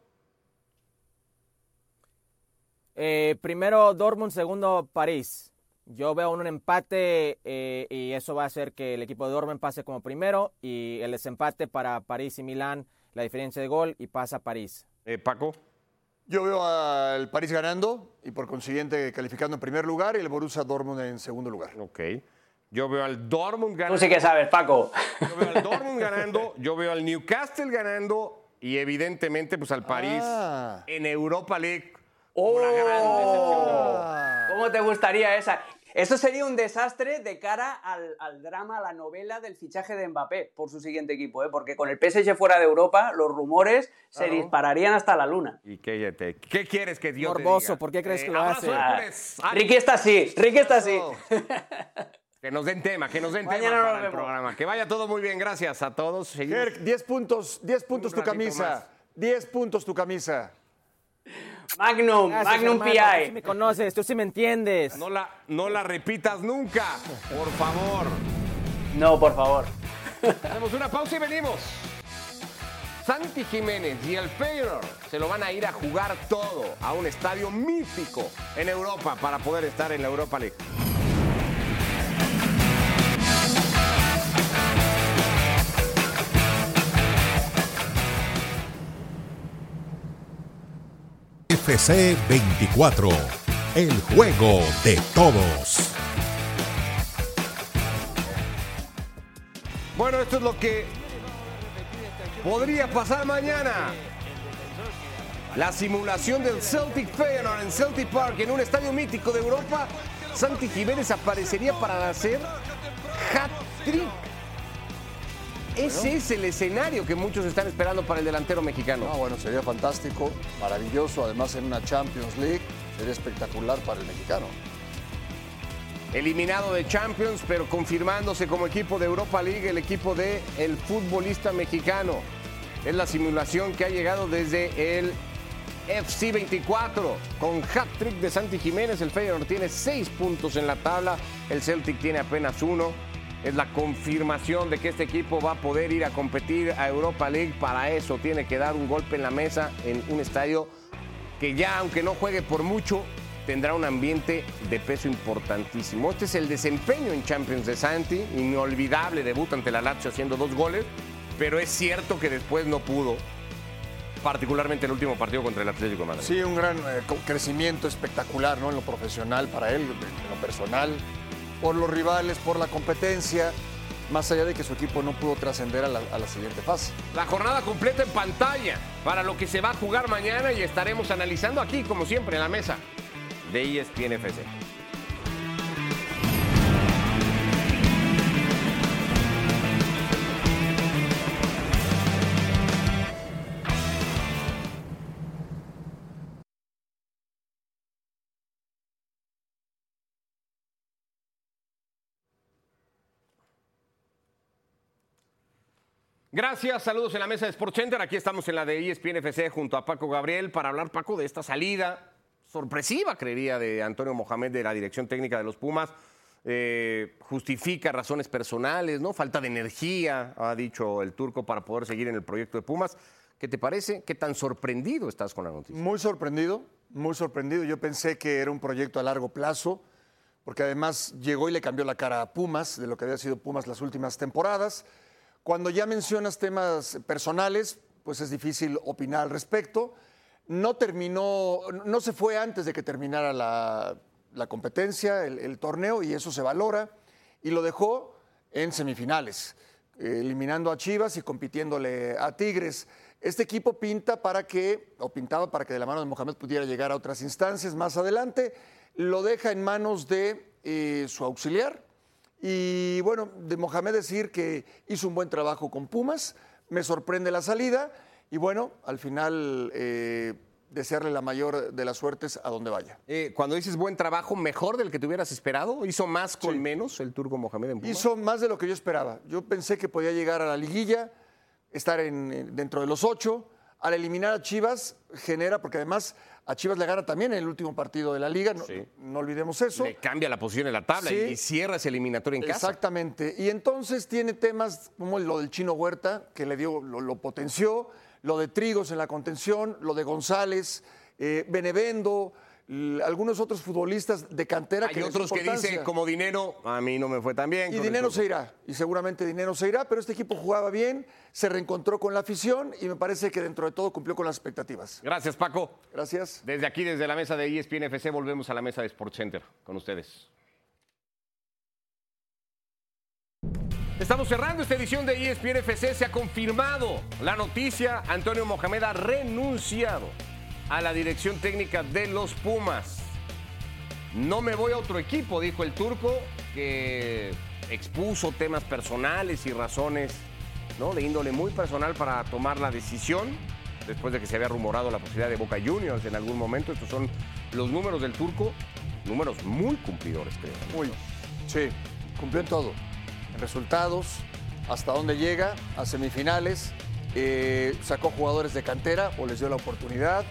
Eh, primero Dortmund, segundo París. Yo veo un empate eh, y eso va a hacer que el equipo de Dortmund pase como primero y el desempate para París y Milán, la diferencia de gol y pasa París. Eh, Paco. Yo veo al París ganando y por consiguiente calificando en primer lugar y el Borussia Dortmund en segundo lugar. Ok. Yo veo al Dortmund Tú ganando. sí que sabes, Paco. Yo veo al Dortmund ganando. Yo veo al Newcastle ganando. Y evidentemente, pues al París Ah. en Europa League. ¡Oh! Una gran decepción. ¿Cómo te gustaría esa? Eso sería un desastre de cara al, al drama, a la novela del fichaje de Mbappé por su siguiente equipo, ¿eh? porque con el PSG fuera de Europa los rumores se Claro. dispararían hasta la luna. ¿Y qué, te- qué quieres que Dios te Morboso, diga? ¿por qué crees Eh, que lo hace? Ah, Ricky está así, Ricky está así. Que nos den tema, que nos den Mañana tema nos para el programa. Que vaya todo muy bien, gracias a todos. Seguimos. Gerk, 10 puntos, 10 puntos Un tu camisa. más. 10 puntos tu camisa. Magnum, Gracias, Magnum hermano, Tú sí PI. me conoces, tú sí me entiendes. No la, no la repitas nunca, por favor. No, por favor. Hacemos una pausa y venimos. Santi Jiménez y el Feyenoord se lo van a ir a jugar todo a un estadio mítico en Europa para poder estar en la Europa League. FC 24, el juego de todos. Bueno, esto es lo que podría pasar mañana. La simulación del Celtic Feyenoord en Celtic Park en un estadio mítico de Europa. Santi Jiménez aparecería para hacer hat-trick. Ese es el escenario que muchos están esperando para el delantero mexicano. No, bueno, sería fantástico, maravilloso, además en una Champions League, sería espectacular para el mexicano. Eliminado de Champions, pero confirmándose como equipo de Europa League, el equipo de el futbolista mexicano. Es la simulación que ha llegado desde el FC 24 con hat-trick de Santi Jiménez. El Feyenoord tiene seis puntos en la tabla, el Celtic tiene apenas uno. Es la confirmación de que este equipo va a poder ir a competir a Europa League. Para eso tiene que dar un golpe en la mesa en un estadio que ya, aunque no juegue por mucho, tendrá un ambiente de peso importantísimo. Este es el desempeño en Champions de Santi, inolvidable debut ante la Lazio haciendo dos goles, pero es cierto que después no pudo, particularmente el último partido contra el Atlético de Madrid. Sí, un gran eh, crecimiento espectacular, ¿no? En lo profesional para él, en lo personal, por los rivales, por la competencia, más allá de que su equipo no pudo trascender a la, siguiente fase. La jornada completa en pantalla para lo que se va a jugar mañana y estaremos analizando aquí, como siempre, en la mesa de ESPN FC. Gracias, saludos en la mesa de Sports Center. Aquí estamos en la de ESPN FC junto a Paco Gabriel para hablar, Paco, de esta salida sorpresiva, creería, de Antonio Mohamed de la dirección técnica de los Pumas. Eh, justifica razones personales, ¿no? Falta de energía, ha dicho el turco, para poder seguir en el proyecto de Pumas. ¿Qué te parece? ¿Qué tan sorprendido estás con la noticia? Muy sorprendido, muy sorprendido. Yo pensé que era un proyecto a largo plazo, porque además llegó y le cambió la cara a Pumas, de lo que había sido Pumas las últimas temporadas. Cuando ya mencionas temas personales, pues es difícil opinar al respecto. No terminó, no se fue antes de que terminara la, la competencia, el, torneo, y eso se valora, y lo dejó en semifinales, eliminando a Chivas y compitiéndole a Tigres. Este equipo pinta para que, o pintaba para que de la mano de Mohamed pudiera llegar a otras instancias más adelante, lo deja en manos de eh, su auxiliar, y bueno, de Mohamed decir que hizo un buen trabajo con Pumas, me sorprende la salida y bueno, al final eh, desearle la mayor de las suertes a donde vaya. Eh, cuando dices buen trabajo, ¿mejor del que te hubieras esperado? ¿Hizo más con Sí. menos el turco Mohamed en Pumas? Hizo más de lo que yo esperaba. Yo pensé que podía llegar a la liguilla, estar en- en- dentro de los ocho. Al eliminar a Chivas, genera, porque además a Chivas le gana también en el último partido de la liga, no, Sí. no olvidemos eso. Le cambia la posición en la tabla Sí. y, cierra ese eliminatorio en casa. Exactamente. Y entonces tiene temas como lo del Chino Huerta, que le dio, lo, lo potenció, lo de Trigos en la contención, lo de González, eh, Benevendo, algunos otros futbolistas de cantera Hay que otros que dicen, como dinero, a mí no me fue tan bien. Y dinero se irá, y seguramente dinero se irá, pero este equipo jugaba bien, se reencontró con la afición y me parece que dentro de todo cumplió con las expectativas. Gracias, Paco. Gracias. Desde aquí, desde la mesa de ESPN FC, volvemos a la mesa de Sports Center con ustedes. Estamos cerrando esta edición de ESPN FC. Se ha confirmado la noticia. Antonio Mohamed ha renunciado a la dirección técnica de los Pumas. No me voy a otro equipo, dijo el turco, que expuso temas personales y razones ¿no? de índole muy personal para tomar la decisión, después de que se había rumorado la posibilidad de Boca Juniors en algún momento. Estos son los números del turco, números muy cumplidores, creo. Muy. Sí, cumplió en todo. Resultados, hasta dónde llega, a semifinales, eh, sacó jugadores de cantera o les dio la oportunidad,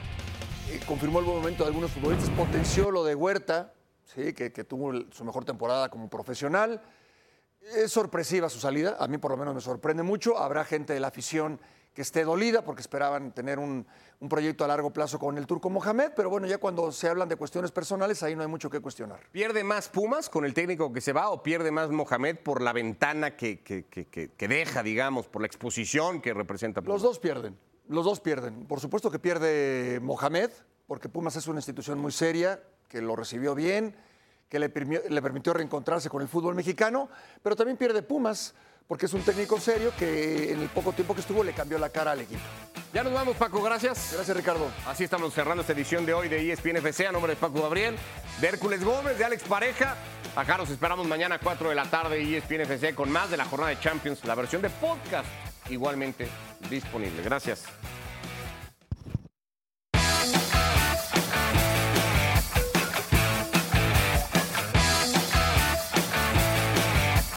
confirmó el buen momento de algunos futbolistas, potenció lo de Huerta, ¿sí? que, que tuvo su mejor temporada como profesional. Es sorpresiva su salida, a mí por lo menos me sorprende mucho. Habrá gente de la afición que esté dolida porque esperaban tener un, un proyecto a largo plazo con el turco Mohamed, pero bueno, ya cuando se hablan de cuestiones personales, ahí no hay mucho que cuestionar. ¿Pierde más Pumas con el técnico que se va o pierde más Mohamed por la ventana que, que- que- que- que deja, digamos, por la exposición que representa Pumas? Los dos pierden, los dos pierden. Por supuesto que pierde Mohamed, porque Pumas es una institución muy seria, que lo recibió bien, que le, permi- le permitió reencontrarse con el fútbol mexicano, pero también pierde Pumas, porque es un técnico serio que en el poco tiempo que estuvo le cambió la cara al equipo. Ya nos vamos, Paco, gracias. Gracias, Ricardo. Así estamos cerrando esta edición de hoy de ESPN FC. A nombre de Paco Gabriel, de Hércules Gómez, de Alex Pareja. Acá nos esperamos mañana a 4 de la tarde ESPN FC con más de la jornada de Champions, la versión de podcast igualmente disponible. Gracias.